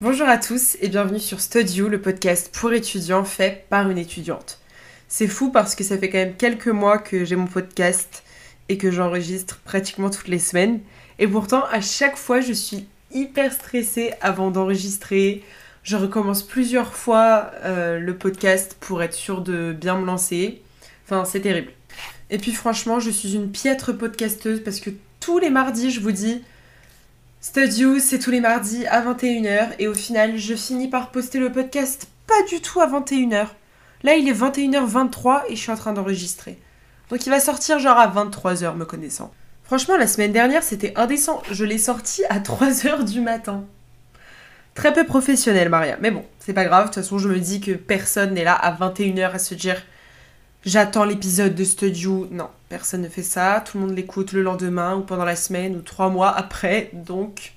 Bonjour à tous et bienvenue sur Studio, le podcast pour étudiants fait par une étudiante. C'est fou parce que ça fait quand même quelques mois que j'ai mon podcast et que j'enregistre pratiquement toutes les semaines. Et pourtant, à chaque fois, je suis hyper stressée avant d'enregistrer. Je recommence plusieurs fois euh, le podcast pour être sûre de bien me lancer. Enfin, c'est terrible. Et puis franchement, je suis une piètre podcasteuse parce que tous les mardis, je vous dis, Studio, c'est tous les mardis à 21h. Et au final, je finis par poster le podcast pas du tout à 21h. Là, il est 21h23 et je suis en train d'enregistrer. Donc il va sortir genre à 23h, me connaissant. Franchement, la semaine dernière, c'était indécent. Je l'ai sorti à 3h du matin. Très peu professionnel, Maria. Mais bon, c'est pas grave. De toute façon, je me dis que personne n'est là à 21h à se dire j'attends l'épisode de Studio. Non, personne ne fait ça. Tout le monde l'écoute le lendemain ou pendant la semaine ou trois mois après. Donc,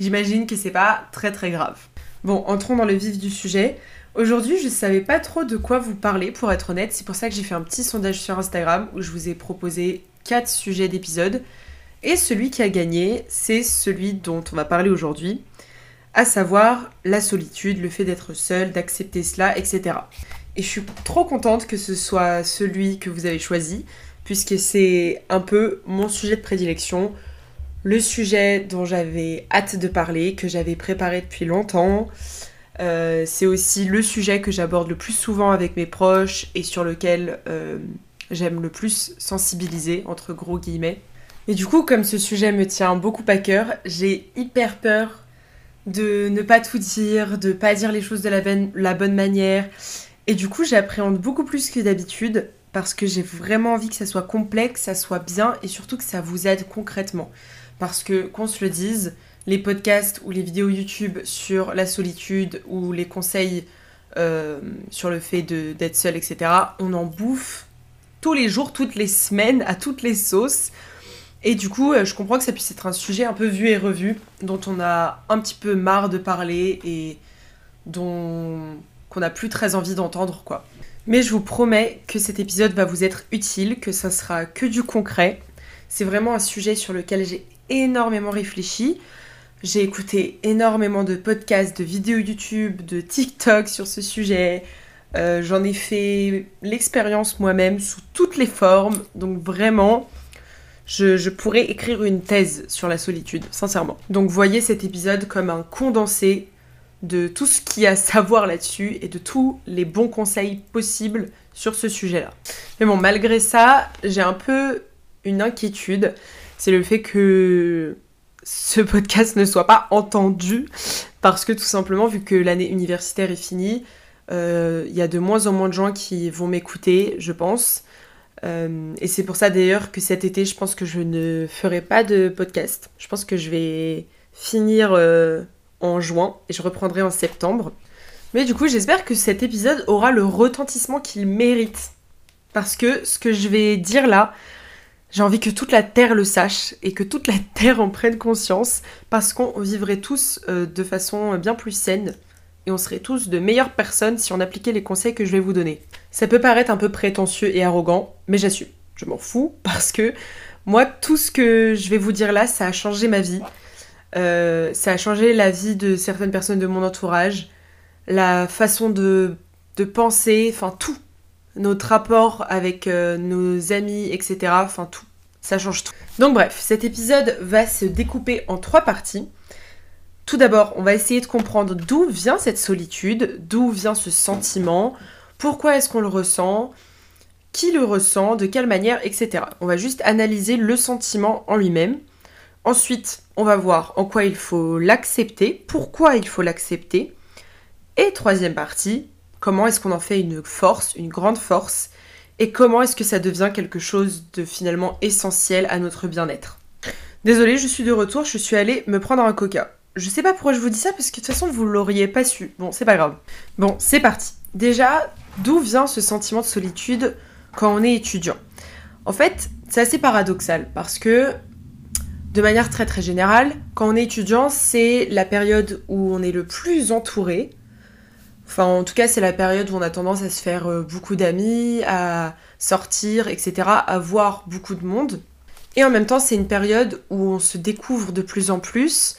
j'imagine que c'est pas très très grave. Bon, entrons dans le vif du sujet. Aujourd'hui, je savais pas trop de quoi vous parler pour être honnête. C'est pour ça que j'ai fait un petit sondage sur Instagram où je vous ai proposé quatre sujets d'épisode. Et celui qui a gagné, c'est celui dont on va parler aujourd'hui, à savoir la solitude, le fait d'être seul, d'accepter cela, etc. Et je suis trop contente que ce soit celui que vous avez choisi, puisque c'est un peu mon sujet de prédilection, le sujet dont j'avais hâte de parler, que j'avais préparé depuis longtemps. Euh, c'est aussi le sujet que j'aborde le plus souvent avec mes proches et sur lequel euh, j'aime le plus sensibiliser, entre gros guillemets. Et du coup, comme ce sujet me tient beaucoup à cœur, j'ai hyper peur de ne pas tout dire, de pas dire les choses de la, la bonne manière. Et du coup, j'appréhende beaucoup plus que d'habitude parce que j'ai vraiment envie que ça soit complexe, que ça soit bien et surtout que ça vous aide concrètement. Parce que, qu'on se le dise, les podcasts ou les vidéos YouTube sur la solitude ou les conseils euh, sur le fait d'être seul, etc., on en bouffe tous les jours, toutes les semaines, à toutes les sauces. Et du coup, euh, je comprends que ça puisse être un sujet un peu vu et revu, dont on a un petit peu marre de parler et dont qu'on n'a plus très envie d'entendre, quoi. Mais je vous promets que cet épisode va vous être utile, que ça sera que du concret. C'est vraiment un sujet sur lequel j'ai énormément réfléchi. J'ai écouté énormément de podcasts, de vidéos YouTube, de TikTok sur ce sujet. Euh, j'en ai fait l'expérience moi-même sous toutes les formes. Donc vraiment, je, je, pourrais écrire une thèse sur la solitude, sincèrement. Donc voyez cet épisode comme un condensé de tout ce qu'il y a à savoir là-dessus et de tous les bons conseils possibles sur ce sujet-là. Mais bon, malgré ça, j'ai un peu une inquiétude. C'est le fait que ce podcast ne soit pas entendu parce que tout simplement, vu que l'année universitaire est finie, euh, il y a de moins en moins de gens qui vont m'écouter, je pense. Euh, et c'est pour ça d'ailleurs que cet été, je pense que je ne ferai pas de podcast. Je pense que je vais finir euh, en juin et je reprendrai en septembre. Mais du coup, j'espère que cet épisode aura le retentissement qu'il mérite. Parce que ce que je vais dire là, j'ai envie que toute la Terre le sache et que toute la Terre en prenne conscience parce qu'on vivrait tous euh, de façon bien plus saine et on serait tous de meilleures personnes si on appliquait les conseils que je vais vous donner. Ça peut paraître un peu prétentieux et arrogant, mais j'assume. Je m'en fous parce que moi, tout ce que je vais vous dire là, ça a changé ma vie. Euh, ça a changé la vie de certaines personnes de mon entourage, la façon de, de penser, enfin tout. Notre rapport avec euh, nos amis, etc. Enfin tout. Ça change tout. Donc bref, cet épisode va se découper en trois parties. Tout d'abord, on va essayer de comprendre d'où vient cette solitude, d'où vient ce sentiment, pourquoi est-ce qu'on le ressent, qui le ressent, de quelle manière, etc. On va juste analyser le sentiment en lui-même. Ensuite, on va voir en quoi il faut l'accepter, pourquoi il faut l'accepter. Et troisième partie, comment est-ce qu'on en fait une force, une grande force, et comment est-ce que ça devient quelque chose de finalement essentiel à notre bien-être. Désolée, je suis de retour, je suis allée me prendre un coca. Je sais pas pourquoi je vous dis ça, parce que de toute façon, vous l'auriez pas su. Bon, c'est pas grave. Bon, c'est parti. Déjà, d'où vient ce sentiment de solitude quand on est étudiant? En fait, c'est assez paradoxal, parce que de manière très très générale, quand on est étudiant, c'est la période où on est le plus entouré, Enfin, en tout cas, c'est la période où on a tendance à se faire euh, beaucoup d'amis, à sortir, etc., à voir beaucoup de monde. Et en même temps, c'est une période où on se découvre de plus en plus,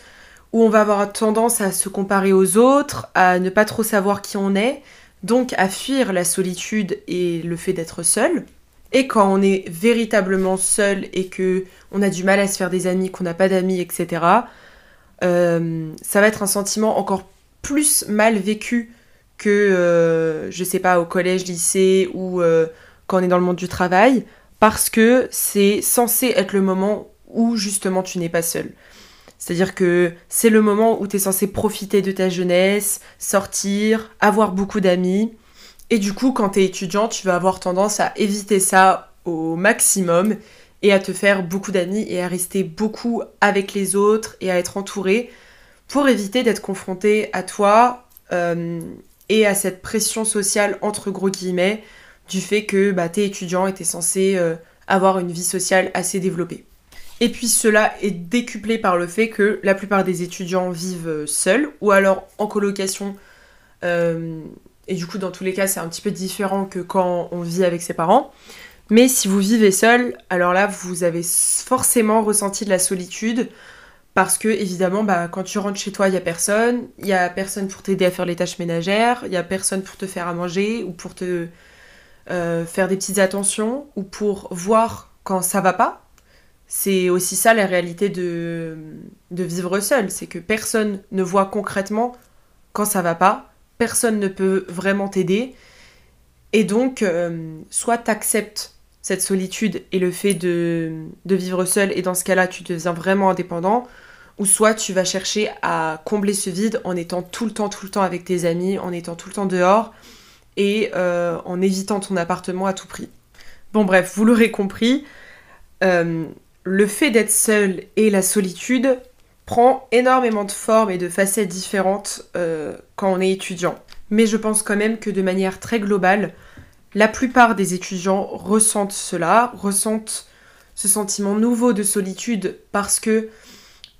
où on va avoir tendance à se comparer aux autres, à ne pas trop savoir qui on est, donc à fuir la solitude et le fait d'être seul. Et quand on est véritablement seul et que on a du mal à se faire des amis, qu'on n'a pas d'amis, etc., euh, ça va être un sentiment encore plus mal vécu que, euh, je sais pas, au collège, lycée ou euh, quand on est dans le monde du travail, parce que c'est censé être le moment où justement tu n'es pas seul. C'est-à-dire que c'est le moment où tu es censé profiter de ta jeunesse, sortir, avoir beaucoup d'amis. Et du coup, quand tu es étudiant, tu vas avoir tendance à éviter ça au maximum et à te faire beaucoup d'amis et à rester beaucoup avec les autres et à être entouré pour éviter d'être confronté à toi euh, et à cette pression sociale entre gros guillemets du fait que bah, t'es étudiant et t'es censé euh, avoir une vie sociale assez développée. Et puis cela est décuplé par le fait que la plupart des étudiants vivent euh, seuls ou alors en colocation. Et du coup, dans tous les cas, c'est un petit peu différent que quand on vit avec ses parents. Mais si vous vivez seul, alors là, vous avez forcément ressenti de la solitude. Parce que évidemment, bah, quand tu rentres chez toi, il y a personne, il y a personne pour t'aider à faire les tâches ménagères, il y a personne pour te faire à manger ou pour te euh, faire des petites attentions ou pour voir quand ça va pas. C'est aussi ça la réalité de, de vivre seul, c'est que personne ne voit concrètement quand ça va pas, personne ne peut vraiment t'aider, et donc euh, soit t'acceptes cette solitude et le fait de, vivre seul, et dans ce cas-là tu deviens vraiment indépendant, ou soit tu vas chercher à combler ce vide en étant tout le temps, tout le temps avec tes amis, en étant tout le temps dehors et euh, en évitant ton appartement à tout prix. Bon bref, vous l'aurez compris, euh, le fait d'être seul et la solitude prend énormément de formes et de facettes différentes euh, quand on est étudiant. Mais je pense quand même que de manière très globale, la plupart des étudiants ressentent cela, ressentent ce sentiment nouveau de solitude parce que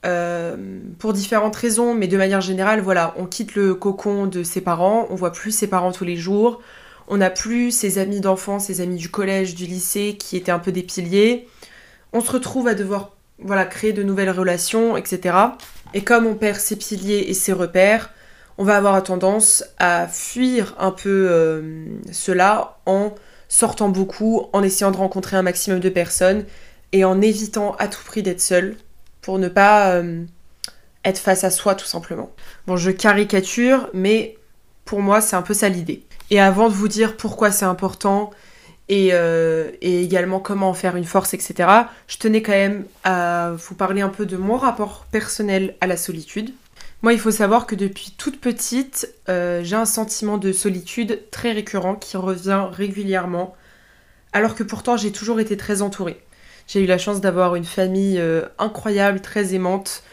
euh, pour différentes raisons, mais de manière générale, voilà, on quitte le cocon de ses parents, on voit plus ses parents tous les jours, on n'a plus ses amis d'enfance, ses amis du collège, du lycée qui étaient un peu des piliers. On se retrouve à devoir voilà, créer de nouvelles relations, etc. Et comme on perd ses piliers et ses repères, on va avoir tendance à fuir un peu euh, cela en sortant beaucoup, en essayant de rencontrer un maximum de personnes et en évitant à tout prix d'être seul pour ne pas euh, être face à soi tout simplement. Bon, je caricature, mais pour moi, c'est un peu ça l'idée. Et avant de vous dire pourquoi c'est important et, euh, et, également comment en faire une force, etc., je tenais quand même à vous parler un peu de mon rapport personnel à la solitude. Moi, il faut savoir que depuis toute petite, euh, j'ai un sentiment de solitude très récurrent qui revient régulièrement, alors que pourtant j'ai toujours été très entourée. J'ai eu la chance d'avoir une famille euh, incroyable, très aimante,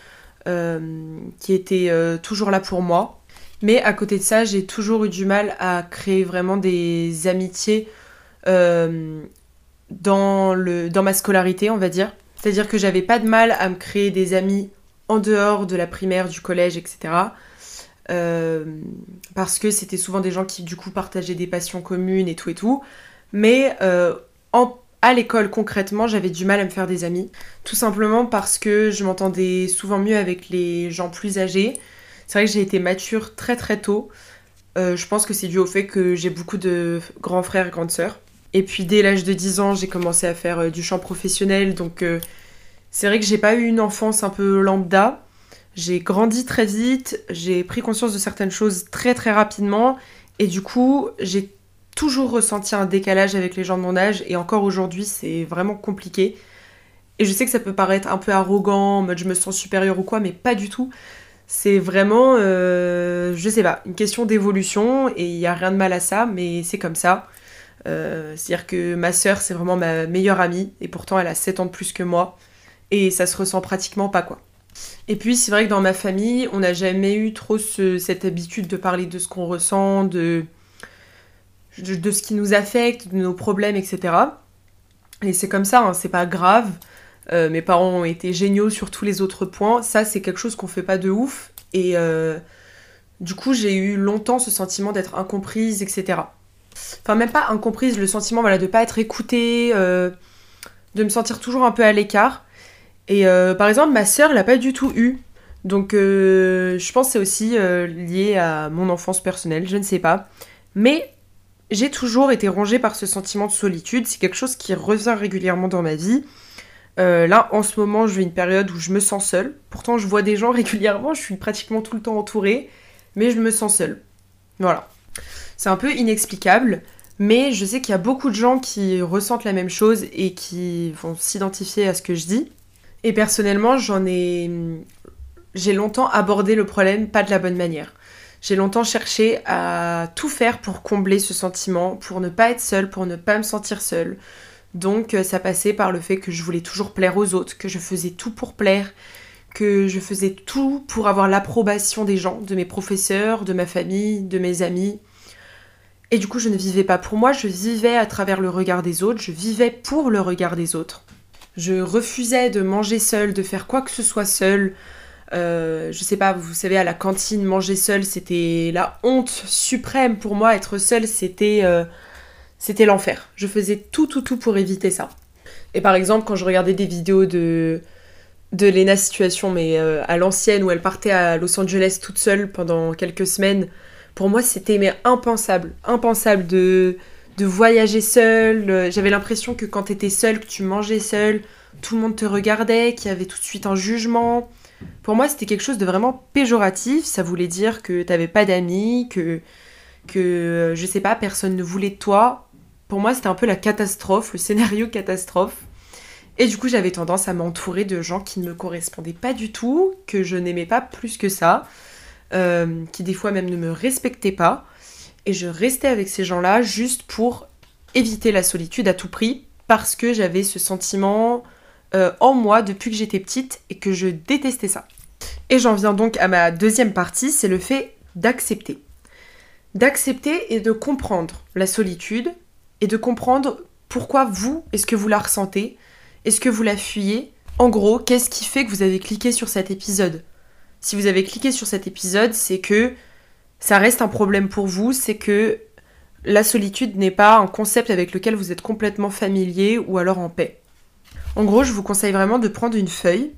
qui était toujours là pour moi. Mais à côté de ça, j'ai toujours eu du mal à créer vraiment des amitiés dans, le, dans ma scolarité, on va dire. C'est-à-dire que j'avais pas de mal à me créer des amis en dehors de la primaire, du collège, etc. parce que c'était souvent des gens qui du coup partageaient des passions communes et tout et tout. Mais en à l'école concrètement, j'avais du mal à me faire des amis. Tout simplement parce que je m'entendais souvent mieux avec les gens plus âgés. C'est vrai que j'ai été mature très très tôt. Euh, je pense que c'est dû au fait que j'ai beaucoup de grands frères et grandes sœurs. Et puis dès l'âge de 10 ans, j'ai commencé à faire euh, du chant professionnel. Donc euh, c'est vrai que j'ai pas eu une enfance un peu lambda. J'ai grandi très vite, j'ai pris conscience de certaines choses très très rapidement. Et du coup, j'ai toujours ressenti un décalage avec les gens de mon âge et encore aujourd'hui c'est vraiment compliqué. Et je sais que ça peut paraître un peu arrogant, en mode je me sens supérieur ou quoi, mais pas du tout. C'est vraiment, euh, je sais pas, une question d'évolution et il n'y a rien de mal à ça, mais c'est comme ça. Euh, c'est-à-dire que ma sœur c'est vraiment ma meilleure amie et pourtant elle a 7 ans de plus que moi et ça se ressent pratiquement pas quoi. Et puis c'est vrai que dans ma famille on n'a jamais eu trop cette habitude de parler de ce qu'on ressent, de de, ce qui nous affecte, de nos problèmes, etc. Et c'est comme ça, hein, c'est pas grave. Euh, mes parents ont été géniaux sur tous les autres points. Ça, c'est quelque chose qu'on fait pas de ouf. Et euh, Du coup, j'ai eu longtemps ce sentiment d'être incomprise, etc. Enfin, même pas incomprise, le sentiment voilà, de pas être écoutée, euh, de me sentir toujours un peu à l'écart. Et euh, par exemple, ma sœur l'a pas du tout eu. Donc, euh, je pense que c'est aussi lié à mon enfance personnelle, je ne sais pas. Mais j'ai toujours été rongée par ce sentiment de solitude. C'est quelque chose qui revient régulièrement dans ma vie. là, en ce moment, je vis une période où je me sens seule. Pourtant, je vois des gens régulièrement, je suis pratiquement tout le temps entourée mais je me sens seule. Voilà. C'est un peu inexplicable, mais je sais qu'il y a beaucoup de gens qui ressentent la même chose et qui vont s'identifier à ce que je dis. Et personnellement, j'en ai. J'ai longtemps abordé le problème pas de la bonne manière. J'ai longtemps cherché à tout faire pour combler ce sentiment, pour ne pas être seule, pour ne pas me sentir seule. Donc euh, ça passait par le fait que je voulais toujours plaire aux autres, que je faisais tout pour plaire, que je faisais tout pour avoir l'approbation des gens, de mes professeurs, de ma famille, de mes amis. Et du coup, je ne vivais pas pour moi, je vivais à travers le regard des autres, je vivais pour le regard des autres. Je refusais de manger seule, de faire quoi que ce soit seule. Euh, je sais pas, vous savez, à la cantine, manger seule, c'était la honte suprême pour moi. Être seule, c'était euh, c'était l'enfer. Je faisais tout, tout, tout pour éviter ça. Et par exemple, quand je regardais des vidéos de de Lena Situation, mais euh, à l'ancienne, où elle partait à Los Angeles toute seule pendant quelques semaines, pour moi c'était impensable, impensable de, de voyager seule. J'avais l'impression que quand t'étais seule, que tu mangeais seule, tout le monde te regardait, qu'il y avait tout de suite un jugement. Pour moi, c'était quelque chose de vraiment péjoratif. Ça voulait dire que t'avais pas d'amis, que, que, je sais pas, personne ne voulait de toi. Pour moi, c'était un peu la catastrophe, le scénario catastrophe. Et du coup, j'avais tendance à m'entourer de gens qui ne me correspondaient pas du tout, que je n'aimais pas plus que ça, euh, qui des fois même ne me respectaient pas. Et je restais avec ces gens-là juste pour éviter la solitude à tout prix, parce que j'avais ce sentiment euh, en moi depuis que j'étais petite et que je détestais ça. Et j'en viens donc à ma deuxième partie, c'est le fait d'accepter. D'accepter et de comprendre la solitude et de comprendre pourquoi vous, est-ce que vous la ressentez, est-ce que vous la fuyez? En gros, qu'est-ce qui fait que vous avez cliqué sur cet épisode? Si vous avez cliqué sur cet épisode, c'est que ça reste un problème pour vous, c'est que la solitude n'est pas un concept avec lequel vous êtes complètement familier ou alors en paix. En gros, je vous conseille vraiment de prendre une feuille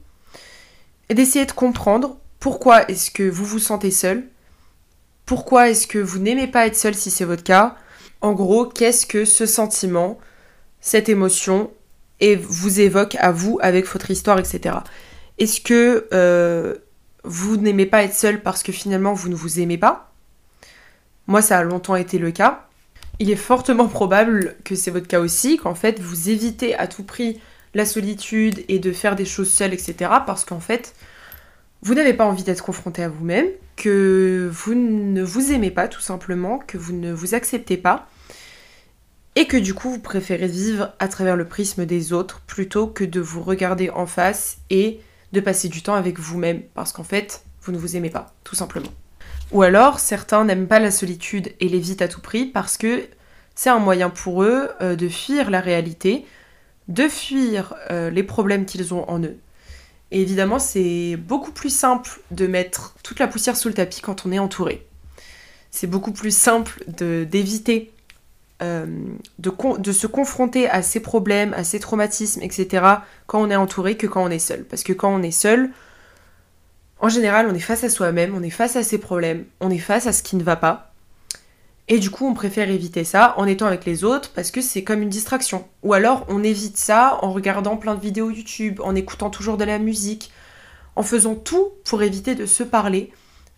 et d'essayer de comprendre pourquoi est-ce que vous vous sentez seul, pourquoi est-ce que vous n'aimez pas être seul si c'est votre cas. En gros, qu'est-ce que ce sentiment, cette émotion vous évoque à vous avec votre histoire, etc. Est-ce que euh, vous n'aimez pas être seul parce que finalement vous ne vous aimez pas Moi, ça a longtemps été le cas. Il est fortement probable que c'est votre cas aussi, qu'en fait vous évitez à tout prix la solitude et de faire des choses seules, etc. Parce qu'en fait, vous n'avez pas envie d'être confronté à vous-même, que vous ne vous aimez pas tout simplement, que vous ne vous acceptez pas et que du coup vous préférez vivre à travers le prisme des autres plutôt que de vous regarder en face et de passer du temps avec vous-même parce qu'en fait vous ne vous aimez pas, tout simplement. Ou alors certains n'aiment pas la solitude et l'évitent à tout prix parce que c'est un moyen pour eux euh, de fuir la réalité, de fuir euh, les problèmes qu'ils ont en eux. Évidemment, c'est beaucoup plus simple de mettre toute la poussière sous le tapis quand on est entouré. C'est beaucoup plus simple d'éviter euh, de, de, se confronter à ses problèmes, à ses traumatismes, etc., quand on est entouré que quand on est seul. Parce que quand on est seul, en général, on est face à soi-même, on est face à ses problèmes, on est face à ce qui ne va pas. Et du coup, on préfère éviter ça en étant avec les autres parce que c'est comme une distraction. Ou alors, on évite ça en regardant plein de vidéos YouTube, en écoutant toujours de la musique, en faisant tout pour éviter de se parler,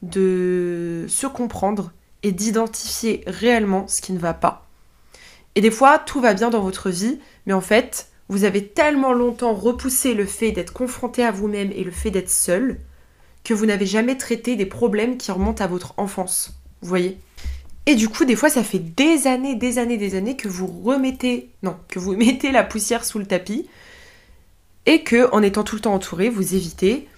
de se comprendre et d'identifier réellement ce qui ne va pas. Et des fois, tout va bien dans votre vie, mais en fait, vous avez tellement longtemps repoussé le fait d'être confronté à vous-même et le fait d'être seul que vous n'avez jamais traité des problèmes qui remontent à votre enfance. Vous voyez? Et du coup, des fois, ça fait des années, des années, des années que vous remettez, non, que vous mettez la poussière sous le tapis et que, en étant tout le temps entouré, vous évitez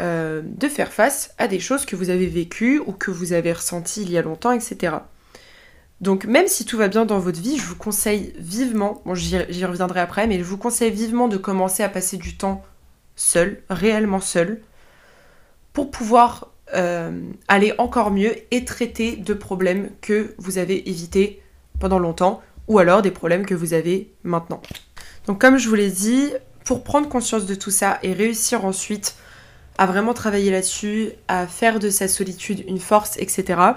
euh, de faire face à des choses que vous avez vécues ou que vous avez ressenties il y a longtemps, etc. Donc même si tout va bien dans votre vie, je vous conseille vivement, bon j'y reviendrai après, mais je vous conseille vivement de commencer à passer du temps seul, réellement seul, pour pouvoir euh, aller encore mieux et traiter de problèmes que vous avez évités pendant longtemps ou alors des problèmes que vous avez maintenant. Donc comme je vous l'ai dit, pour prendre conscience de tout ça et réussir ensuite à vraiment travailler là-dessus, à faire de sa solitude une force, etc.,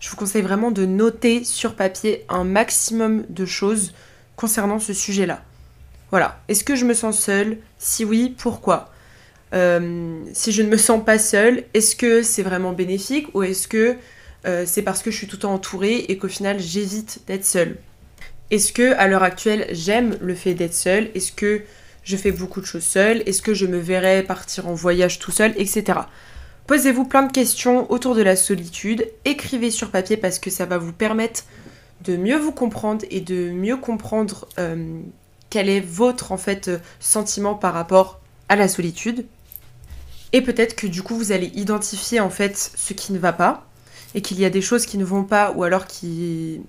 je vous conseille vraiment de noter sur papier un maximum de choses concernant ce sujet-là. Voilà. Est-ce que je me sens seule? Si oui, pourquoi? Euh, Si je ne me sens pas seule, est-ce que c'est vraiment bénéfique ou est-ce que euh, c'est parce que je suis tout le temps entourée et qu'au final j'évite d'être seule? Est-ce que à l'heure actuelle j'aime le fait d'être seule? Est-ce que je fais beaucoup de choses seule? Est-ce que je me verrais partir en voyage tout seul Etc. Posez-vous plein de questions autour de la solitude, écrivez sur papier parce que ça va vous permettre de mieux vous comprendre et de mieux comprendre euh, quel est votre en fait euh, sentiment par rapport à la solitude. Et peut-être que du coup vous allez identifier en fait ce qui ne va pas et qu'il y a des choses qui ne vont pas ou alors qui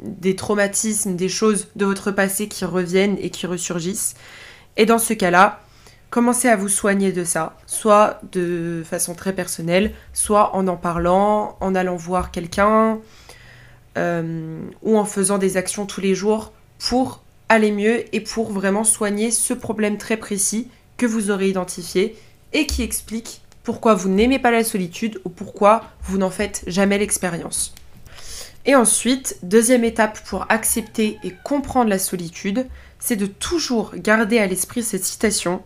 des traumatismes, des choses de votre passé qui reviennent et qui ressurgissent. Et dans ce cas-là, commencez à vous soigner de ça, soit de façon très personnelle, soit en en parlant, en allant voir quelqu'un, euh, ou en faisant des actions tous les jours pour aller mieux et pour vraiment soigner ce problème très précis que vous aurez identifié et qui explique pourquoi vous n'aimez pas la solitude ou pourquoi vous n'en faites jamais l'expérience. Et ensuite, deuxième étape pour accepter et comprendre la solitude, c'est de toujours garder à l'esprit cette citation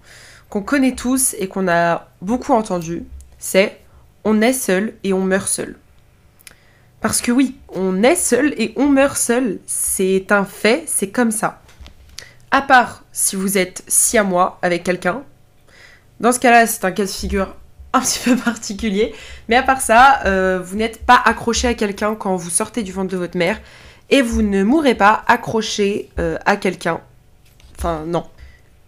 qu'on connaît tous et qu'on a beaucoup entendue, c'est on est seul et on meurt seul. Parce que oui, on est seul et on meurt seul, c'est un fait, c'est comme ça. À part si vous êtes si à avec quelqu'un, dans ce cas-là, c'est un cas de figure un petit peu particulier. Mais à part ça, euh, vous n'êtes pas accroché à quelqu'un quand vous sortez du ventre de votre mère. Et vous ne mourrez pas accroché euh, à quelqu'un. Enfin, non.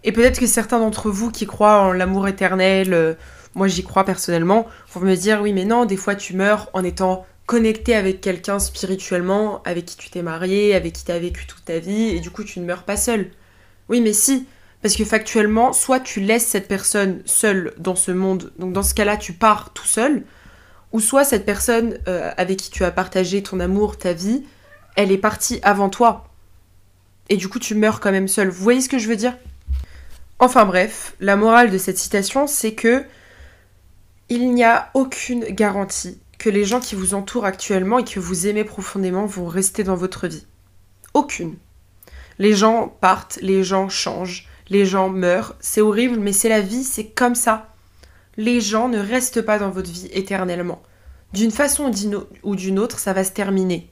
Et peut-être que certains d'entre vous qui croient en l'amour éternel, euh, moi j'y crois personnellement, vont me dire oui mais non, des fois tu meurs en étant connecté avec quelqu'un spirituellement, avec qui tu t'es marié, avec qui tu as vécu toute ta vie, et du coup tu ne meurs pas seul. Oui mais si, parce que factuellement, soit tu laisses cette personne seule dans ce monde, donc dans ce cas-là, tu pars tout seul, ou soit cette personne euh, avec qui tu as partagé ton amour, ta vie, elle est partie avant toi. Et du coup, tu meurs quand même seul. Vous voyez ce que je veux dire? Enfin bref, la morale de cette citation, c'est que il n'y a aucune garantie que les gens qui vous entourent actuellement et que vous aimez profondément vont rester dans votre vie. Aucune. Les gens partent, les gens changent, les gens meurent, c'est horrible, mais c'est la vie, c'est comme ça. Les gens ne restent pas dans votre vie éternellement. D'une façon ou d'une autre, ça va se terminer.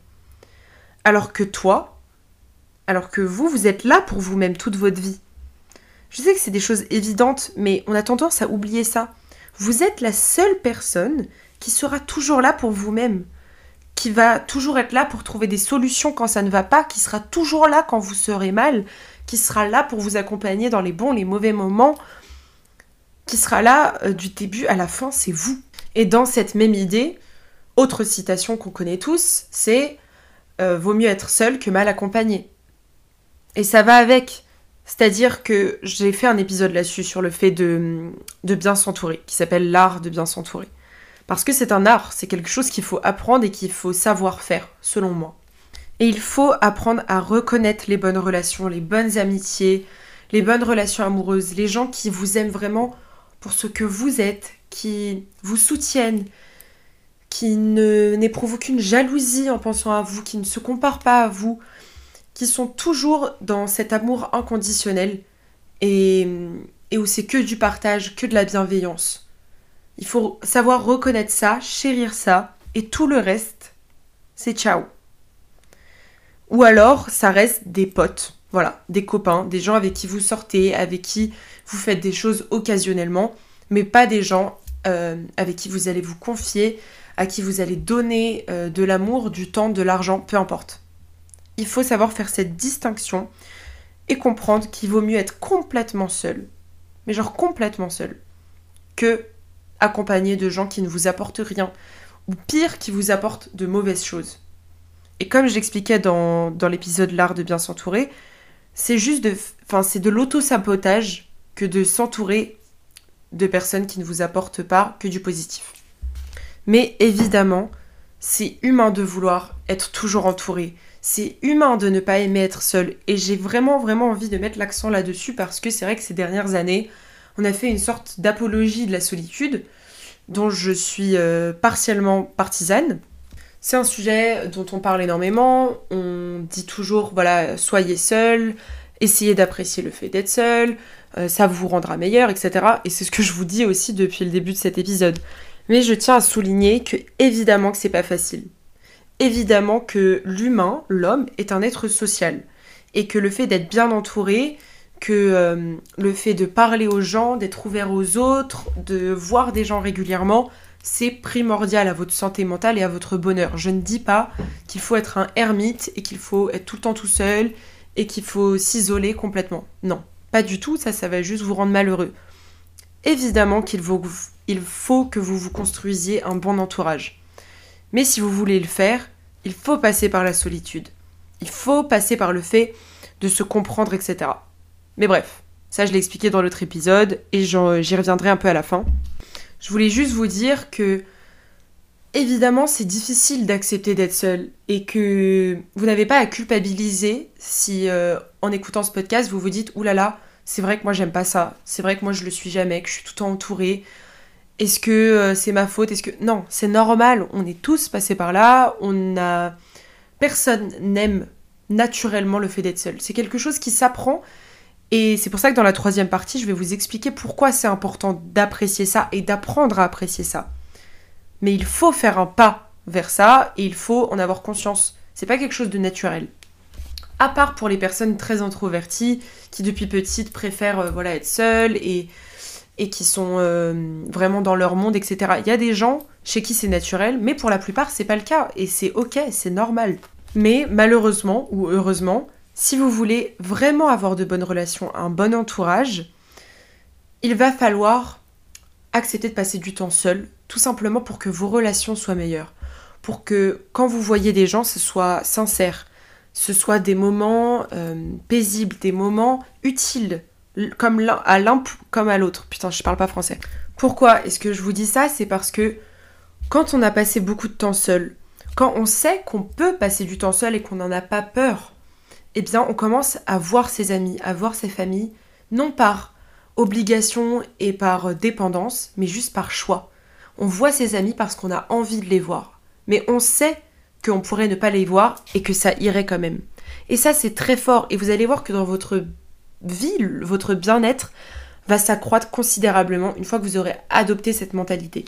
Alors que toi, alors que vous, vous êtes là pour vous-même toute votre vie. Je sais que c'est des choses évidentes, mais on a tendance à oublier ça. Vous êtes la seule personne qui sera toujours là pour vous-même, qui va toujours être là pour trouver des solutions quand ça ne va pas, qui sera toujours là quand vous serez mal, qui sera là pour vous accompagner dans les bons, les mauvais moments, qui sera là euh, du début à la fin, c'est vous. Et dans cette même idée, autre citation qu'on connaît tous, c'est euh, Vaut mieux être seul que mal accompagné. Et ça va avec. C'est-à-dire que j'ai fait un épisode là-dessus sur le fait de, bien s'entourer, qui s'appelle l'art de bien s'entourer. Parce que c'est un art, c'est quelque chose qu'il faut apprendre et qu'il faut savoir faire, selon moi. Et il faut apprendre à reconnaître les bonnes relations, les bonnes amitiés, les bonnes relations amoureuses, les gens qui vous aiment vraiment pour ce que vous êtes, qui vous soutiennent, qui n'éprouvent aucune jalousie en pensant à vous, qui ne se comparent pas à vous, qui sont toujours dans cet amour inconditionnel et, où c'est que du partage, que de la bienveillance. Il faut savoir reconnaître ça, chérir ça, et tout le reste, c'est ciao. Ou alors, ça reste des potes, voilà, des copains, des gens avec qui vous sortez, avec qui vous faites des choses occasionnellement, mais pas des gens euh, avec qui vous allez vous confier, à qui vous allez donner euh, de l'amour, du temps, de l'argent, peu importe. Il faut savoir faire cette distinction et comprendre qu'il vaut mieux être complètement seul, mais genre complètement seul, que accompagné de gens qui ne vous apportent rien, ou pire, qui vous apportent de mauvaises choses. Et comme j'expliquais dans, dans l'épisode L'art de bien s'entourer, c'est juste de, enfin, c'est de l'auto-sabotage que de s'entourer de personnes qui ne vous apportent pas que du positif. Mais évidemment, c'est humain de vouloir être toujours entouré. C'est humain de ne pas aimer être seul. Et j'ai vraiment, vraiment envie de mettre l'accent là-dessus parce que c'est vrai que ces dernières années, on a fait une sorte d'apologie de la solitude dont je suis euh, partiellement partisane. C'est un sujet dont on parle énormément. On dit toujours, voilà, soyez seul, essayez d'apprécier le fait d'être seul, euh, ça vous rendra meilleur, etc. Et c'est ce que je vous dis aussi depuis le début de cet épisode. Mais je tiens à souligner que évidemment que c'est pas facile. Évidemment que l'humain, l'homme, est un être social. Et que le fait d'être bien entouré, que euh, le fait de parler aux gens, d'être ouvert aux autres, de voir des gens régulièrement, c'est primordial à votre santé mentale et à votre bonheur. Je ne dis pas qu'il faut être un ermite et qu'il faut être tout le temps tout seul et qu'il faut s'isoler complètement. Non, pas du tout, ça, ça va juste vous rendre malheureux. Évidemment qu'il faut, il faut que vous vous construisiez un bon entourage. Mais si vous voulez le faire, il faut passer par la solitude. Il faut passer par le fait de se comprendre, etc. Mais bref, ça je l'ai expliqué dans l'autre épisode et j'y reviendrai un peu à la fin. Je voulais juste vous dire que évidemment c'est difficile d'accepter d'être seul et que vous n'avez pas à culpabiliser si euh, en écoutant ce podcast vous vous dites oulala c'est vrai que moi j'aime pas ça, c'est vrai que moi je le suis jamais, que je suis tout le temps entourée. Est-ce que euh, c'est ma faute? Est-ce que non, c'est normal, on est tous passés par là, on a personne n'aime naturellement le fait d'être seul. C'est quelque chose qui s'apprend et c'est pour ça que dans la troisième partie, je vais vous expliquer pourquoi c'est important d'apprécier ça et d'apprendre à apprécier ça. Mais il faut faire un pas vers ça et il faut en avoir conscience. C'est pas quelque chose de naturel. À part pour les personnes très introverties qui depuis petite préfèrent euh, voilà être seules et, et qui sont euh, vraiment dans leur monde, etc. Il y a des gens chez qui c'est naturel, mais pour la plupart c'est pas le cas et c'est ok, c'est normal. Mais malheureusement ou heureusement, si vous voulez vraiment avoir de bonnes relations, un bon entourage, il va falloir accepter de passer du temps seul, tout simplement pour que vos relations soient meilleures. Pour que quand vous voyez des gens, ce soit sincère, ce soit des moments euh, paisibles, des moments utiles, comme l'un à l'un comme à l'autre. Putain, je parle pas français. Pourquoi est-ce que je vous dis ça? C'est parce que quand on a passé beaucoup de temps seul, quand on sait qu'on peut passer du temps seul et qu'on n'en a pas peur, eh bien, on commence à voir ses amis, à voir ses familles, non par obligation et par dépendance, mais juste par choix. On voit ses amis parce qu'on a envie de les voir. Mais on sait qu'on pourrait ne pas les voir et que ça irait quand même. Et ça, c'est très fort. Et vous allez voir que dans votre vie, votre bien-être va s'accroître considérablement une fois que vous aurez adopté cette mentalité.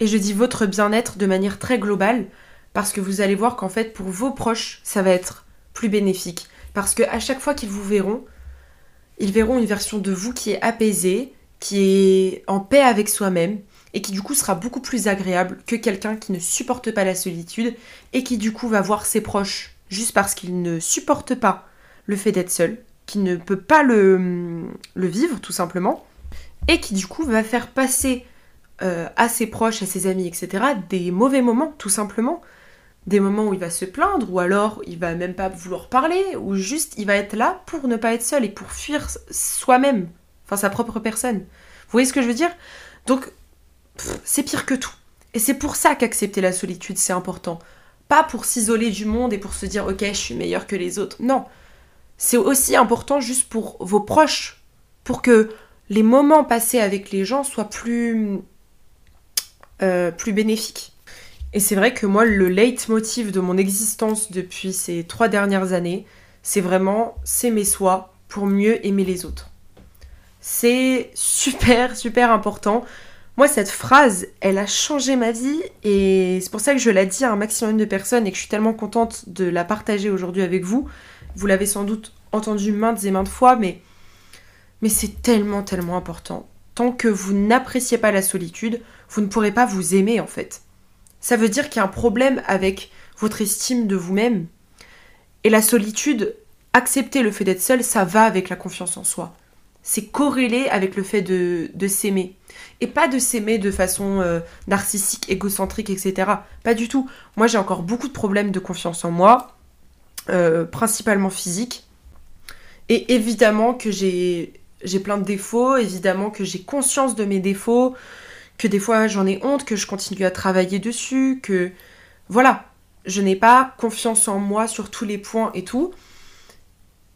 Et je dis votre bien-être de manière très globale parce que vous allez voir qu'en fait, pour vos proches, ça va être plus bénéfique. Parce qu'à chaque fois qu'ils vous verront, ils verront une version de vous qui est apaisée, qui est en paix avec soi-même, et qui du coup sera beaucoup plus agréable que quelqu'un qui ne supporte pas la solitude, et qui du coup va voir ses proches juste parce qu'il ne supporte pas le fait d'être seul, qui ne peut pas le, vivre tout simplement, et qui du coup va faire passer euh, à ses proches, à ses amis, etc., des mauvais moments tout simplement, des moments où il va se plaindre, ou alors il va même pas vouloir parler, ou juste il va être là pour ne pas être seul et pour fuir soi-même, enfin sa propre personne. Vous voyez ce que je veux dire? Donc, c'est pire que tout. Et c'est pour ça qu'accepter la solitude, c'est important. Pas pour s'isoler du monde et pour se dire, ok, je suis meilleur que les autres. Non. C'est aussi important juste pour vos proches, pour que les moments passés avec les gens soient plus, euh, plus bénéfiques. Et c'est vrai que moi, le leitmotiv de mon existence depuis ces trois dernières années, c'est vraiment s'aimer soi pour mieux aimer les autres. C'est super, super important. Moi, cette phrase, elle a changé ma vie et c'est pour ça que je la dis à un maximum de personnes et que je suis tellement contente de la partager aujourd'hui avec vous. Vous l'avez sans doute entendu maintes et maintes fois, mais, mais c'est tellement, tellement important. Tant que vous n'appréciez pas la solitude, vous ne pourrez pas vous aimer en fait ça veut dire qu'il y a un problème avec votre estime de vous-même. Et la solitude, accepter le fait d'être seul, ça va avec la confiance en soi. C'est corrélé avec le fait de, s'aimer. Et pas de s'aimer de façon euh, narcissique, égocentrique, etc. Pas du tout. Moi, j'ai encore beaucoup de problèmes de confiance en moi, euh, principalement physique. Et évidemment que j'ai plein de défauts, évidemment que j'ai conscience de mes défauts, que des fois j'en ai honte, que je continue à travailler dessus, que voilà, je n'ai pas confiance en moi sur tous les points et tout,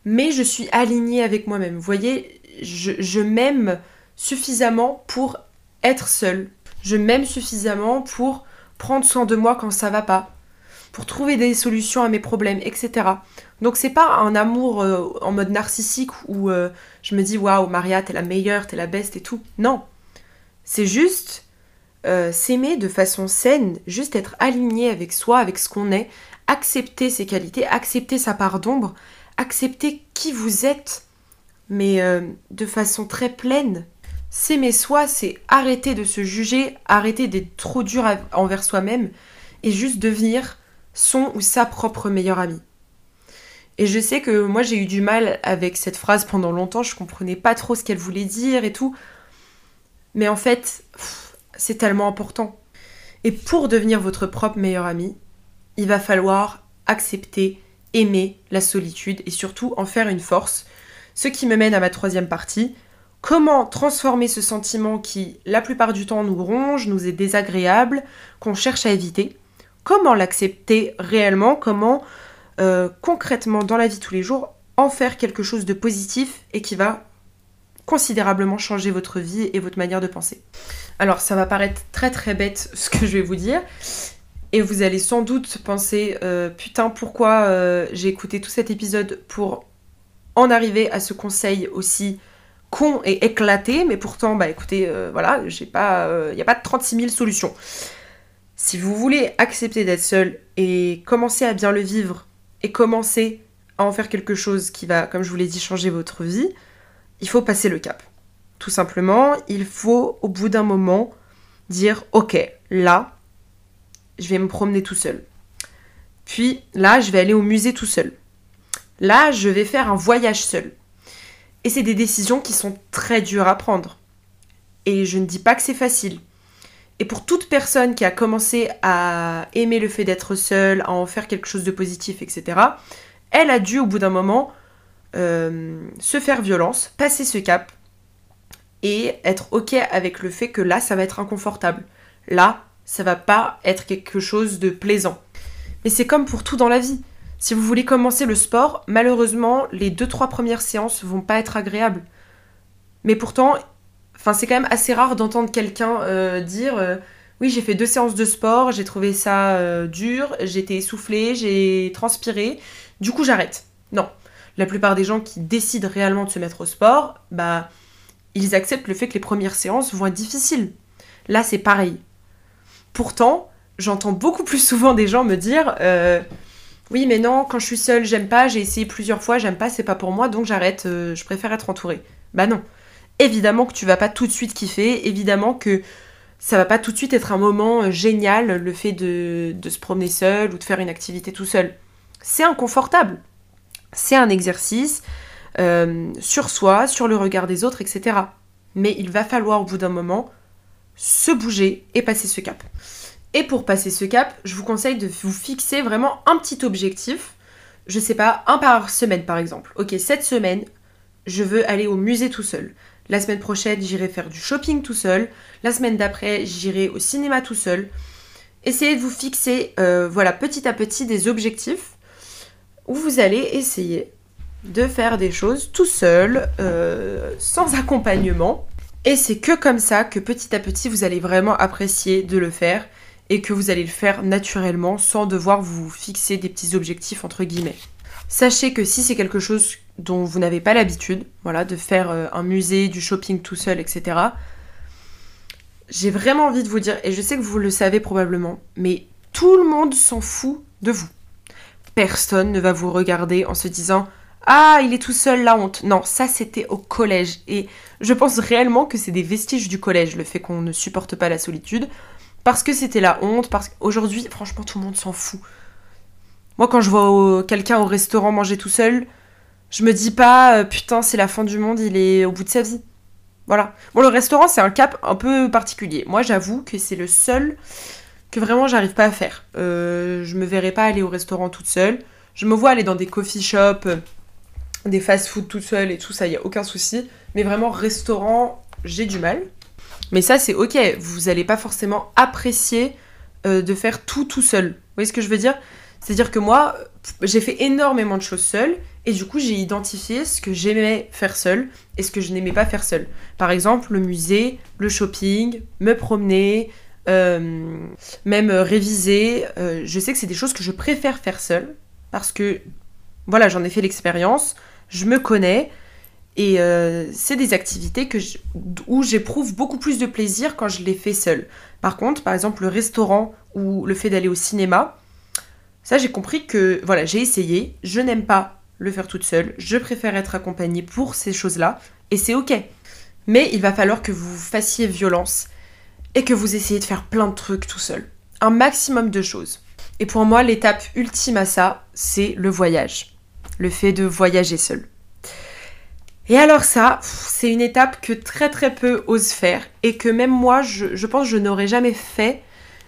mais je suis alignée avec moi-même. Vous voyez, je, je m'aime suffisamment pour être seule. Je m'aime suffisamment pour prendre soin de moi quand ça va pas, pour trouver des solutions à mes problèmes, etc. Donc c'est pas un amour euh, en mode narcissique où euh, je me dis waouh Maria t'es la meilleure, t'es la best et tout. Non, c'est juste euh, s'aimer de façon saine, juste être aligné avec soi, avec ce qu'on est, accepter ses qualités, accepter sa part d'ombre, accepter qui vous êtes, mais de façon très pleine. S'aimer soi, c'est arrêter de se juger, arrêter d'être trop dur envers soi-même et juste devenir son ou sa propre meilleure amie. Et je sais que moi j'ai eu du mal avec cette phrase pendant longtemps, je comprenais pas trop ce qu'elle voulait dire et tout. Mais en fait, c'est tellement important. Et pour devenir votre propre meilleur ami, il va falloir accepter, aimer la solitude et surtout en faire une force. Ce qui me mène à ma troisième partie. Comment transformer ce sentiment qui, la plupart du temps, nous ronge, nous est désagréable, qu'on cherche à éviter? Comment l'accepter réellement Comment euh, concrètement dans la vie tous les jours en faire quelque chose de positif et qui va considérablement changer votre vie et votre manière de penser. Alors ça va paraître très très bête ce que je vais vous dire et vous allez sans doute penser euh, putain pourquoi euh, j'ai écouté tout cet épisode pour en arriver à ce conseil aussi con et éclaté mais pourtant bah écoutez voilà j'ai pas il n'y a pas de 36 000 solutions. Si vous voulez accepter d'être seul et commencer à bien le vivre et commencer à en faire quelque chose qui va, comme je vous l'ai dit, changer votre vie, il faut passer le cap. Tout simplement, il faut au bout d'un moment dire ok, là, je vais me promener tout seul. Puis là, je vais aller au musée tout seul. Là, je vais faire un voyage seul. Et c'est des décisions qui sont très dures à prendre. Et je ne dis pas que c'est facile. Et pour toute personne qui a commencé à aimer le fait d'être seule, à en faire quelque chose de positif, etc., elle a dû au bout d'un moment euh, se faire violence, passer ce cap et être ok avec le fait que là, ça va être inconfortable. Là, ça va pas être quelque chose de plaisant. Mais c'est comme pour tout dans la vie. Si vous voulez commencer le sport, malheureusement, les deux trois premières séances vont pas être agréables. Mais pourtant, Enfin, c'est quand même assez rare d'entendre quelqu'un euh, dire euh, Oui, j'ai fait deux séances de sport, j'ai trouvé ça euh, dur, j'étais essoufflée, j'ai transpiré, du coup j'arrête. Non. La plupart des gens qui décident réellement de se mettre au sport, bah, ils acceptent le fait que les premières séances vont être difficiles. Là, c'est pareil. Pourtant, j'entends beaucoup plus souvent des gens me dire Oui, mais non, quand je suis seule, j'aime pas, j'ai essayé plusieurs fois, j'aime pas, c'est pas pour moi, donc j'arrête, je préfère être entourée. Bah non évidemment que tu vas pas tout de suite kiffer, évidemment que ça va pas tout de suite être un moment euh, génial le fait de, se promener seul ou de faire une activité tout seul. C'est inconfortable. C'est un exercice euh, sur soi, sur le regard des autres, etc. Mais il va falloir au bout d'un moment se bouger et passer ce cap. Et pour passer ce cap, je vous conseille de vous fixer vraiment un petit objectif. Je sais pas, un par semaine par exemple. Ok, cette semaine, je veux aller au musée tout seul. La semaine prochaine, j'irai faire du shopping tout seul. La semaine d'après, j'irai au cinéma tout seul. Essayez de vous fixer, euh, voilà, petit à petit des objectifs où vous allez essayer de faire des choses tout seul, euh, sans accompagnement. Et c'est que comme ça que petit à petit, vous allez vraiment apprécier de le faire et que vous allez le faire naturellement sans devoir vous fixer des petits objectifs entre guillemets. Sachez que si c'est quelque chose dont vous n'avez pas l'habitude, voilà, de faire euh, un musée, du shopping tout seul, etc. J'ai vraiment envie de vous dire, et je sais que vous le savez probablement, mais tout le monde s'en fout de vous. Personne ne va vous regarder en se disant Ah, il est tout seul, la honte. Non, ça c'était au collège. Et je pense réellement que c'est des vestiges du collège, le fait qu'on ne supporte pas la solitude. Parce que c'était la honte, parce qu'aujourd'hui, franchement, tout le monde s'en fout. Moi, quand je vois quelqu'un au restaurant manger tout seul, je me dis pas, euh, putain, c'est la fin du monde, il est au bout de sa vie. Voilà. Bon, le restaurant, c'est un cap un peu particulier. Moi, j'avoue que c'est le seul que vraiment j'arrive pas à faire. Euh, je me verrais pas aller au restaurant toute seule. Je me vois aller dans des coffee shops, euh, des fast-food toute seule et tout ça, y a aucun souci. Mais vraiment, restaurant, j'ai du mal. Mais ça, c'est ok. Vous n'allez pas forcément apprécier euh, de faire tout tout seul. Vous voyez ce que je veux dire? C'est-à-dire que moi, j'ai fait énormément de choses seule et du coup, j'ai identifié ce que j'aimais faire seul et ce que je n'aimais pas faire seul. Par exemple, le musée, le shopping, me promener, euh, même réviser. Euh, je sais que c'est des choses que je préfère faire seul parce que, voilà, j'en ai fait l'expérience, je me connais et euh, c'est des activités où j'éprouve beaucoup plus de plaisir quand je les fais seule. Par contre, par exemple, le restaurant ou le fait d'aller au cinéma, ça j'ai compris que, voilà, j'ai essayé, je n'aime pas le faire toute seule, je préfère être accompagnée pour ces choses-là, et c'est ok. Mais il va falloir que vous fassiez violence et que vous essayez de faire plein de trucs tout seul. Un maximum de choses. Et pour moi, l'étape ultime à ça, c'est le voyage. Le fait de voyager seul. Et alors ça, c'est une étape que très très peu osent faire et que même moi, je, pense que je n'aurais jamais fait.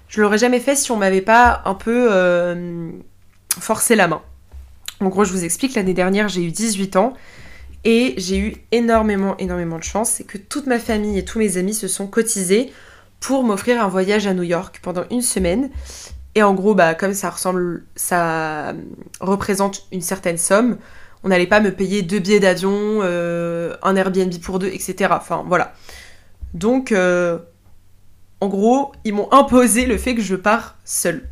Je l'aurais jamais fait si on m'avait pas un peu euh, forcé la main. En gros, je vous explique, l'année dernière, j'ai eu 18 ans et j'ai eu énormément, énormément de chance. C'est que toute ma famille et tous mes amis se sont cotisés pour m'offrir un voyage à New York pendant une semaine. Et en gros, bah, comme ça ressemble, ça représente une certaine somme, on n'allait pas me payer deux billets d'avion, euh, un Airbnb pour deux, etc. Enfin voilà. Donc, euh, en gros, ils m'ont imposé le fait que je pars seule.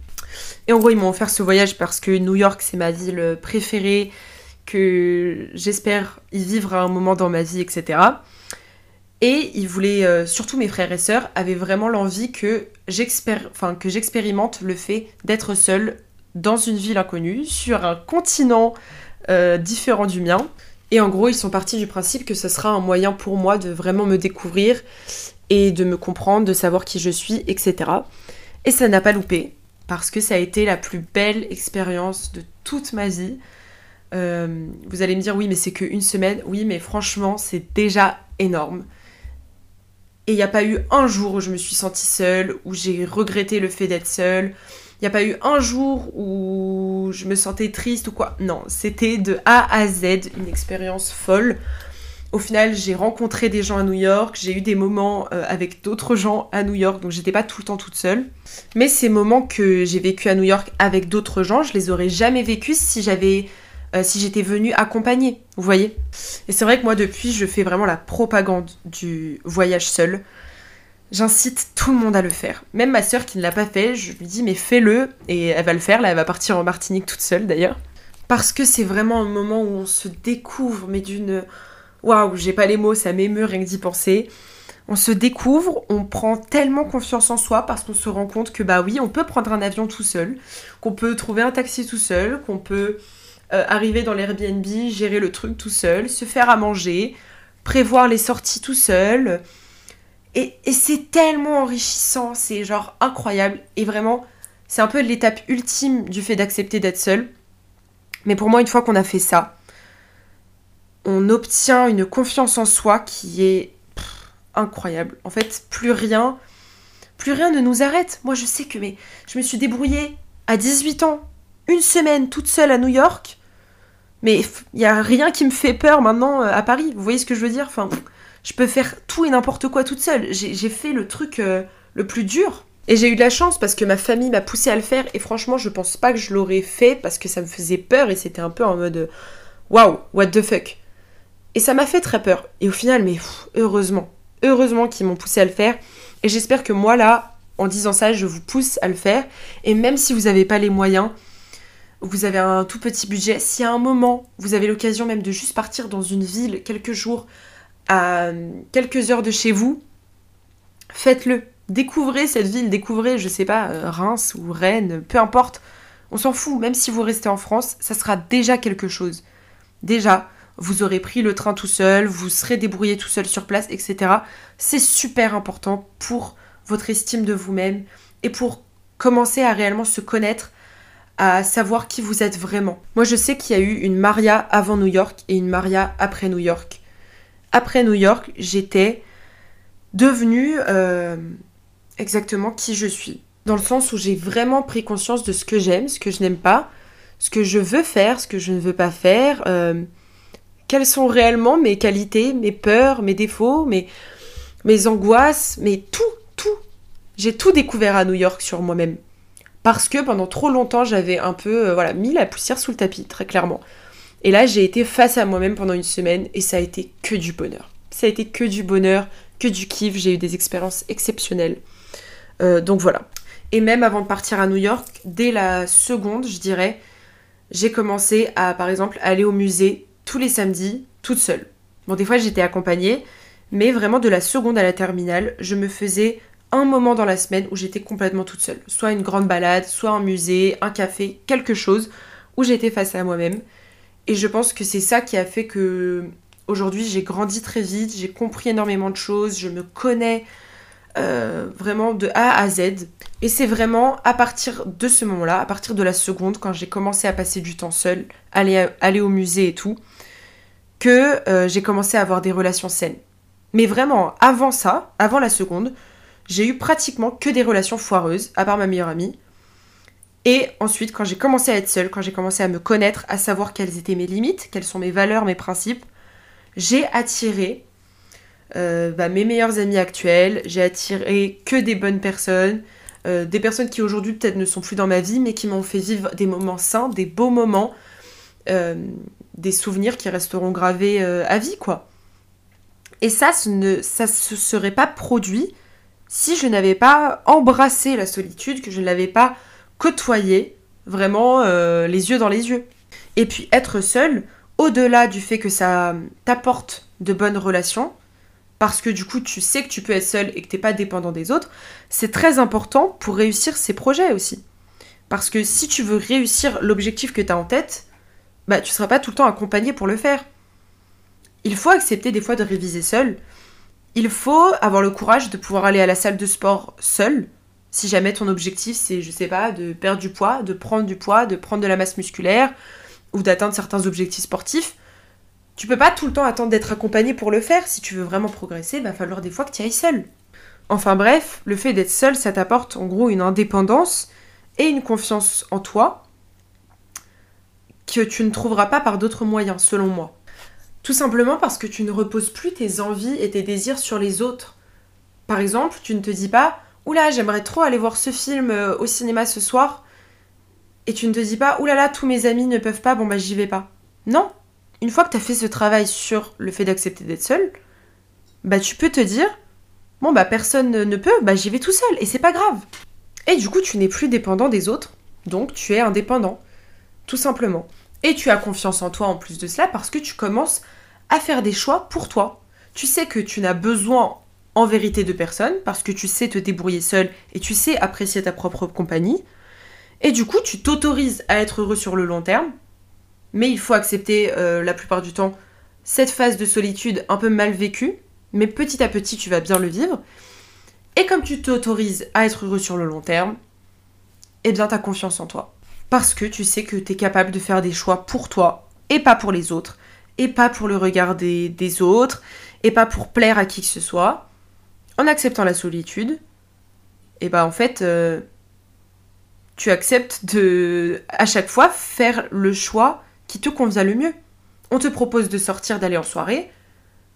Et en gros, ils m'ont offert ce voyage parce que New York, c'est ma ville préférée, que j'espère y vivre à un moment dans ma vie, etc. Et ils voulaient, euh, surtout mes frères et sœurs, avaient vraiment l'envie que j'expérimente le fait d'être seule dans une ville inconnue, sur un continent euh, différent du mien. Et en gros, ils sont partis du principe que ce sera un moyen pour moi de vraiment me découvrir et de me comprendre, de savoir qui je suis, etc. Et ça n'a pas loupé, parce que ça a été la plus belle expérience de toute ma vie. Euh, vous allez me dire, oui, mais c'est qu'une semaine. Oui, mais franchement, c'est déjà énorme. Et il n'y a pas eu un jour où je me suis sentie seule, où j'ai regretté le fait d'être seule, il n'y a pas eu un jour où je me sentais triste ou quoi. Non, c'était de A à Z une expérience folle. Au final, j'ai rencontré des gens à New York, j'ai eu des moments euh, avec d'autres gens à New York, donc j'étais pas tout le temps toute seule. Mais ces moments que j'ai vécu à New York avec d'autres gens, je les aurais jamais vécus si j'avais euh, si j'étais venue accompagnée, vous voyez. Et c'est vrai que moi depuis, je fais vraiment la propagande du voyage seul. J'incite tout le monde à le faire. Même ma sœur qui ne l'a pas fait, je lui dis mais fais-le et elle va le faire. Là, elle va partir en Martinique toute seule d'ailleurs. Parce que c'est vraiment un moment où on se découvre, mais d'une. Waouh, j'ai pas les mots, ça m'émeut rien que d'y penser. On se découvre, on prend tellement confiance en soi parce qu'on se rend compte que bah oui, on peut prendre un avion tout seul, qu'on peut trouver un taxi tout seul, qu'on peut euh, arriver dans l'Airbnb, gérer le truc tout seul, se faire à manger, prévoir les sorties tout seul, et, c'est tellement enrichissant, c'est genre incroyable. Et vraiment, c'est un peu l'étape ultime du fait d'accepter d'être seul. Mais pour moi, une fois qu'on a fait ça, on obtient une confiance en soi qui est incroyable. En fait, plus rien, plus rien ne nous arrête. Moi, je sais que mais je me suis débrouillée à 18 ans, une semaine toute seule à New York. Mais il n'y a rien qui me fait peur maintenant euh, à Paris. Vous voyez ce que je veux dire? Enfin, je peux faire tout et n'importe quoi toute seule. J'ai fait le truc euh, le plus dur. Et j'ai eu de la chance parce que ma famille m'a poussé à le faire et franchement je pense pas que je l'aurais fait parce que ça me faisait peur et c'était un peu en mode waouh, what the fuck. Et ça m'a fait très peur. Et au final, mais heureusement, heureusement qu'ils m'ont poussé à le faire. Et j'espère que moi là, en disant ça, je vous pousse à le faire. Et même si vous n'avez pas les moyens, vous avez un tout petit budget, si à un moment vous avez l'occasion même de juste partir dans une ville quelques jours à quelques heures de chez vous, faites-le. Découvrez cette ville, découvrez, je sais pas, euh, Reims ou Rennes, peu importe. On s'en fout, même si vous restez en France, ça sera déjà quelque chose. Déjà, vous aurez pris le train tout seul, vous serez débrouillé tout seul sur place, etc. C'est super important pour votre estime de vous-même et pour commencer à réellement se connaître, à savoir qui vous êtes vraiment. Moi, je sais qu'il y a eu une Maria avant New York et une Maria après New York après New York, j'étais devenue euh, exactement qui je suis. Dans le sens où j'ai vraiment pris conscience de ce que j'aime, ce que je n'aime pas, ce que je veux faire, ce que je ne veux pas faire, euh, quelles sont réellement mes qualités, mes peurs, mes défauts, mes angoisses, mais tout, tout. J'ai tout découvert à New York sur moi-même. Parce que pendant trop longtemps, j'avais un peu euh, voilà, mis la poussière sous le tapis, très clairement. Et là, j'ai été face à moi-même pendant une semaine et ça a été que du bonheur. Ça a été que du bonheur, que du kiff. J'ai eu des expériences exceptionnelles. Euh, donc voilà. Et même avant de partir à New York, dès la seconde, je dirais, j'ai commencé à, par exemple, aller au musée tous les samedis, toute seule. Bon, des fois, j'étais accompagnée, mais vraiment de la seconde à la terminale, je me faisais un moment dans la semaine où j'étais complètement toute seule. Soit une grande balade, soit un musée, un café, quelque chose où j'étais face à moi-même. Et je pense que c'est ça qui a fait que aujourd'hui j'ai grandi très vite, j'ai compris énormément de choses, je me connais euh, vraiment de A à Z. Et c'est vraiment à partir de ce moment-là, à partir de la seconde, quand j'ai commencé à passer du temps aller, aller au musée et tout, que euh, j'ai commencé à avoir des relations saines. Mais vraiment, avant ça, avant la seconde, j'ai eu pratiquement que des relations foireuses, à part ma meilleure amie. Et ensuite, quand j'ai commencé à être seule, quand j'ai commencé à me connaître, à savoir quelles étaient mes limites, quelles sont mes valeurs, mes principes, j'ai attiré euh, bah, mes meilleurs amis actuels, j'ai attiré que des bonnes personnes, euh, des personnes qui aujourd'hui peut-être ne sont plus dans ma vie, mais qui m'ont fait vivre des moments sains, des beaux moments, euh, des souvenirs qui resteront gravés à vie, quoi. Et ça, ça ne ça se serait pas produit si je n'avais pas embrassé la solitude, que je ne l'avais pas côtoyer vraiment euh, les yeux dans les yeux. Et puis être seul, au-delà du fait que ça t'apporte de bonnes relations, parce que du coup tu sais que tu peux être seul et que t'es pas dépendant des autres, c'est très important pour réussir ces projets aussi. Parce que si tu veux réussir l'objectif que tu as en tête, bah tu seras pas tout le temps accompagné pour le faire. Il faut accepter des fois de réviser seul. Il faut avoir le courage de pouvoir aller à la salle de sport seul, si jamais ton objectif c'est, je sais pas, de perdre du poids, de prendre du poids, de prendre de la masse musculaire ou d'atteindre certains objectifs sportifs, tu peux pas tout le temps attendre d'être accompagné pour le faire. Si tu veux vraiment progresser, il va falloir des fois que tu ailles seul. Enfin bref, le fait d'être seul, ça t'apporte en gros une indépendance et une confiance en toi que tu ne trouveras pas par d'autres moyens, selon moi. Tout simplement parce que tu ne reposes plus tes envies et tes désirs sur les autres. Par exemple, tu ne te dis pas Oula, j'aimerais trop aller voir ce film euh, au cinéma ce soir. Et tu ne te dis pas Oulala, tous mes amis ne peuvent pas, bon bah j'y vais pas. Non. Une fois que tu as fait ce travail sur le fait d'accepter d'être seul, bah tu peux te dire Bon bah personne ne peut, bah j'y vais tout seul et c'est pas grave. Et du coup, tu n'es plus dépendant des autres, donc tu es indépendant. Tout simplement. Et tu as confiance en toi en plus de cela parce que tu commences à faire des choix pour toi. Tu sais que tu n'as besoin en vérité de personne, parce que tu sais te débrouiller seul et tu sais apprécier ta propre compagnie. Et du coup, tu t'autorises à être heureux sur le long terme, mais il faut accepter euh, la plupart du temps cette phase de solitude un peu mal vécue, mais petit à petit, tu vas bien le vivre. Et comme tu t'autorises à être heureux sur le long terme, eh bien, tu as confiance en toi. Parce que tu sais que tu es capable de faire des choix pour toi et pas pour les autres, et pas pour le regard des autres, et pas pour plaire à qui que ce soit en acceptant la solitude, et bah en fait, euh, tu acceptes de, à chaque fois, faire le choix qui te convient le mieux. On te propose de sortir, d'aller en soirée.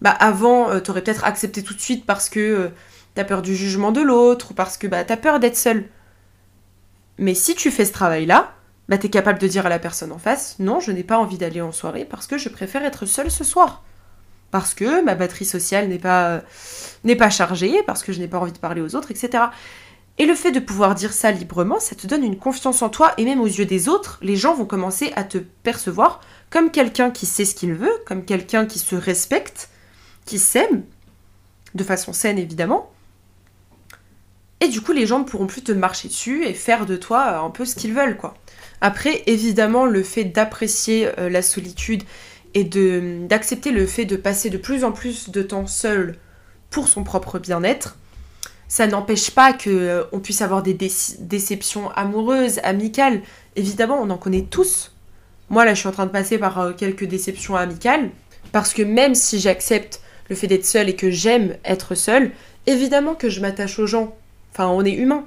Bah avant, euh, t'aurais peut-être accepté tout de suite parce que euh, t'as peur du jugement de l'autre, ou parce que bah t'as peur d'être seul. Mais si tu fais ce travail-là, bah t'es capable de dire à la personne en face, non, je n'ai pas envie d'aller en soirée parce que je préfère être seule ce soir parce que ma batterie sociale n'est pas, n'est pas chargée, parce que je n'ai pas envie de parler aux autres, etc. Et le fait de pouvoir dire ça librement, ça te donne une confiance en toi, et même aux yeux des autres, les gens vont commencer à te percevoir comme quelqu'un qui sait ce qu'il veut, comme quelqu'un qui se respecte, qui s'aime, de façon saine évidemment. Et du coup, les gens ne pourront plus te marcher dessus et faire de toi un peu ce qu'ils veulent, quoi. Après, évidemment, le fait d'apprécier euh, la solitude et d'accepter le fait de passer de plus en plus de temps seul pour son propre bien-être, ça n'empêche pas qu'on euh, on puisse avoir des déceptions amoureuses, amicales. Évidemment, on en connaît tous. Moi, là, je suis en train de passer par euh, quelques déceptions amicales, parce que même si j'accepte le fait d'être seule et que j'aime être seule, évidemment que je m'attache aux gens. Enfin, on est humain.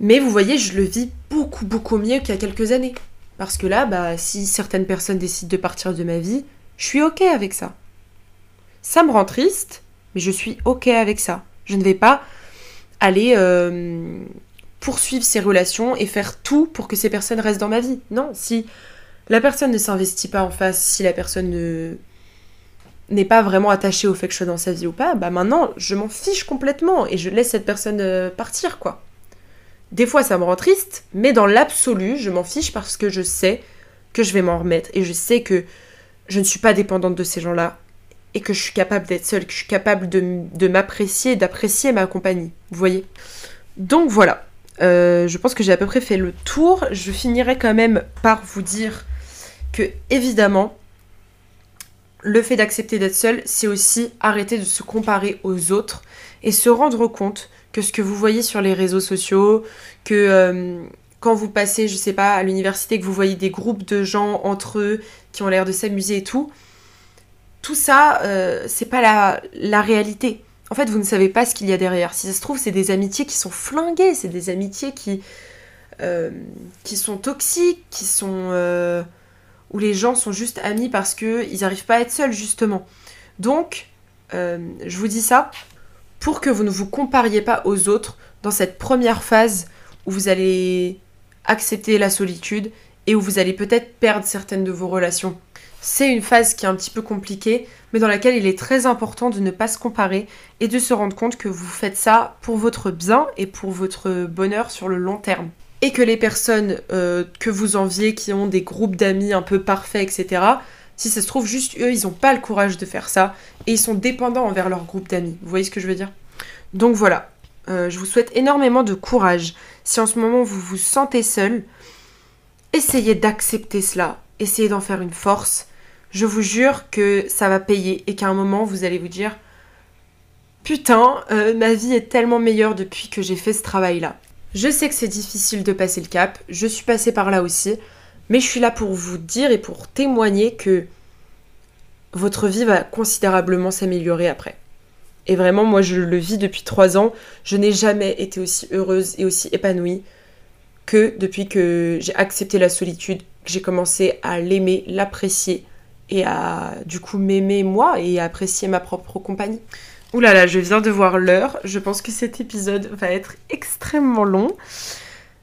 Mais vous voyez, je le vis beaucoup, beaucoup mieux qu'il y a quelques années. Parce que là, bah, si certaines personnes décident de partir de ma vie, je suis ok avec ça. Ça me rend triste, mais je suis ok avec ça. Je ne vais pas aller euh, poursuivre ces relations et faire tout pour que ces personnes restent dans ma vie. Non, si la personne ne s'investit pas en face, si la personne ne n'est pas vraiment attachée au fait que je sois dans sa vie ou pas, bah maintenant je m'en fiche complètement et je laisse cette personne euh, partir quoi. Des fois ça me rend triste, mais dans l'absolu je m'en fiche parce que je sais que je vais m'en remettre et je sais que je ne suis pas dépendante de ces gens-là et que je suis capable d'être seule, que je suis capable de, de m'apprécier, d'apprécier ma compagnie. Vous voyez Donc voilà. Euh, je pense que j'ai à peu près fait le tour. Je finirai quand même par vous dire que, évidemment, le fait d'accepter d'être seul, c'est aussi arrêter de se comparer aux autres et se rendre compte que ce que vous voyez sur les réseaux sociaux, que euh, quand vous passez, je sais pas, à l'université, que vous voyez des groupes de gens entre eux qui ont l'air de s'amuser et tout, tout ça, euh, c'est pas la, la réalité. En fait, vous ne savez pas ce qu'il y a derrière. Si ça se trouve, c'est des amitiés qui sont flinguées, c'est des amitiés qui, euh, qui sont toxiques, qui sont. Où les gens sont juste amis parce qu'ils n'arrivent pas à être seuls, justement. Donc, je vous dis ça pour que vous ne vous compariez pas aux autres dans cette première phase où vous allez accepter la solitude et où vous allez peut-être perdre certaines de vos relations. C'est une phase qui est un petit peu compliquée, mais dans laquelle il est très important de ne pas se comparer et de se rendre compte que vous faites ça pour votre bien et pour votre bonheur sur le long terme. Et que les personnes euh, que vous enviez, qui ont des groupes d'amis un peu parfaits, etc., si ça se trouve, juste eux, ils n'ont pas le courage de faire ça et ils sont dépendants envers leur groupe d'amis. Vous voyez ce que je veux dire? Donc voilà, euh, je vous souhaite énormément de courage. Si en ce moment vous vous sentez seul, essayez d'accepter cela, essayez d'en faire une force. Je vous jure que ça va payer et qu'à un moment vous allez vous dire Putain, euh, ma vie est tellement meilleure depuis que j'ai fait ce travail-là. Je sais que c'est difficile de passer le cap, je suis passée par là aussi, mais je suis là pour vous dire et pour témoigner que votre vie va considérablement s'améliorer après. Et vraiment, moi, je le vis depuis trois ans. Je n'ai jamais été aussi heureuse et aussi épanouie que depuis que j'ai accepté la solitude, que j'ai commencé à l'aimer, l'apprécier et à du coup m'aimer moi et à apprécier ma propre compagnie. Ouh là là, je viens de voir l'heure. Je pense que cet épisode va être extrêmement long.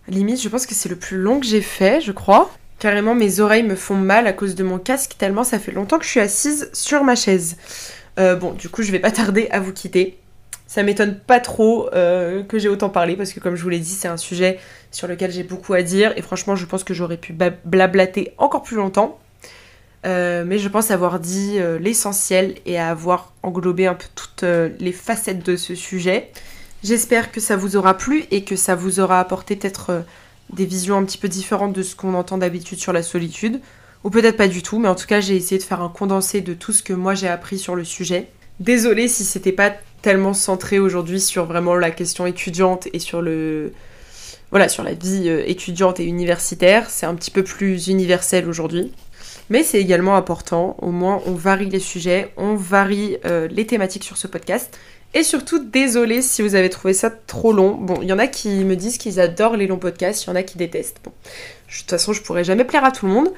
Limite, je pense que c'est le plus long que j'ai fait, je crois. Carrément, mes oreilles me font mal à cause de mon casque, tellement ça fait longtemps que je suis assise sur ma chaise. Euh, bon, du coup, je vais pas tarder à vous quitter. Ça m'étonne pas trop euh, que j'ai autant parlé parce que, comme je vous l'ai dit, c'est un sujet sur lequel j'ai beaucoup à dire et franchement, je pense que j'aurais pu blablater encore plus longtemps. Euh, mais je pense avoir dit l'essentiel et avoir englobé un peu toutes les facettes de ce sujet. J'espère que ça vous aura plu et que ça vous aura apporté peut-être des visions un petit peu différentes de ce qu'on entend d'habitude sur la solitude ou peut-être pas du tout, mais en tout cas j'ai essayé de faire un condensé de tout ce que moi j'ai appris sur le sujet. Désolée si c'était pas tellement centré aujourd'hui sur vraiment la question étudiante et sur le voilà, sur la vie euh, étudiante et universitaire, c'est un petit peu plus universel aujourd'hui. Mais c'est également important, au moins on varie les sujets, on varie euh, les thématiques sur ce podcast. Et surtout, désolé si vous avez trouvé ça trop long. Bon, il y en a qui me disent qu'ils adorent les longs podcasts, il y en a qui détestent. Bon, de toute façon, je pourrais jamais plaire à tout le monde.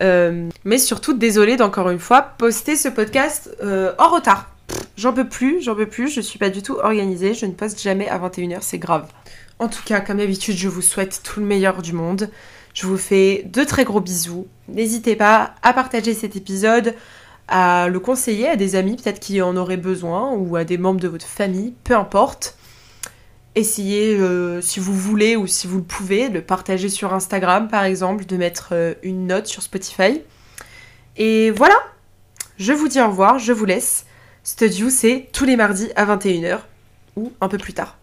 Euh, mais surtout, désolé d'encore une fois poster ce podcast euh, en retard. J'en peux plus, j'en peux plus, je suis pas du tout organisée, je ne poste jamais à 21h, c'est grave. En tout cas, comme d'habitude, je vous souhaite tout le meilleur du monde. Je vous fais de très gros bisous. N'hésitez pas à partager cet épisode, à le conseiller à des amis peut-être qui en auraient besoin ou à des membres de votre famille, peu importe. Essayez, euh, si vous voulez ou si vous le pouvez, de le partager sur Instagram par exemple, de mettre euh, une note sur Spotify. Et voilà, je vous dis au revoir, je vous laisse. Studio, c'est tous les mardis à 21h ou un peu plus tard.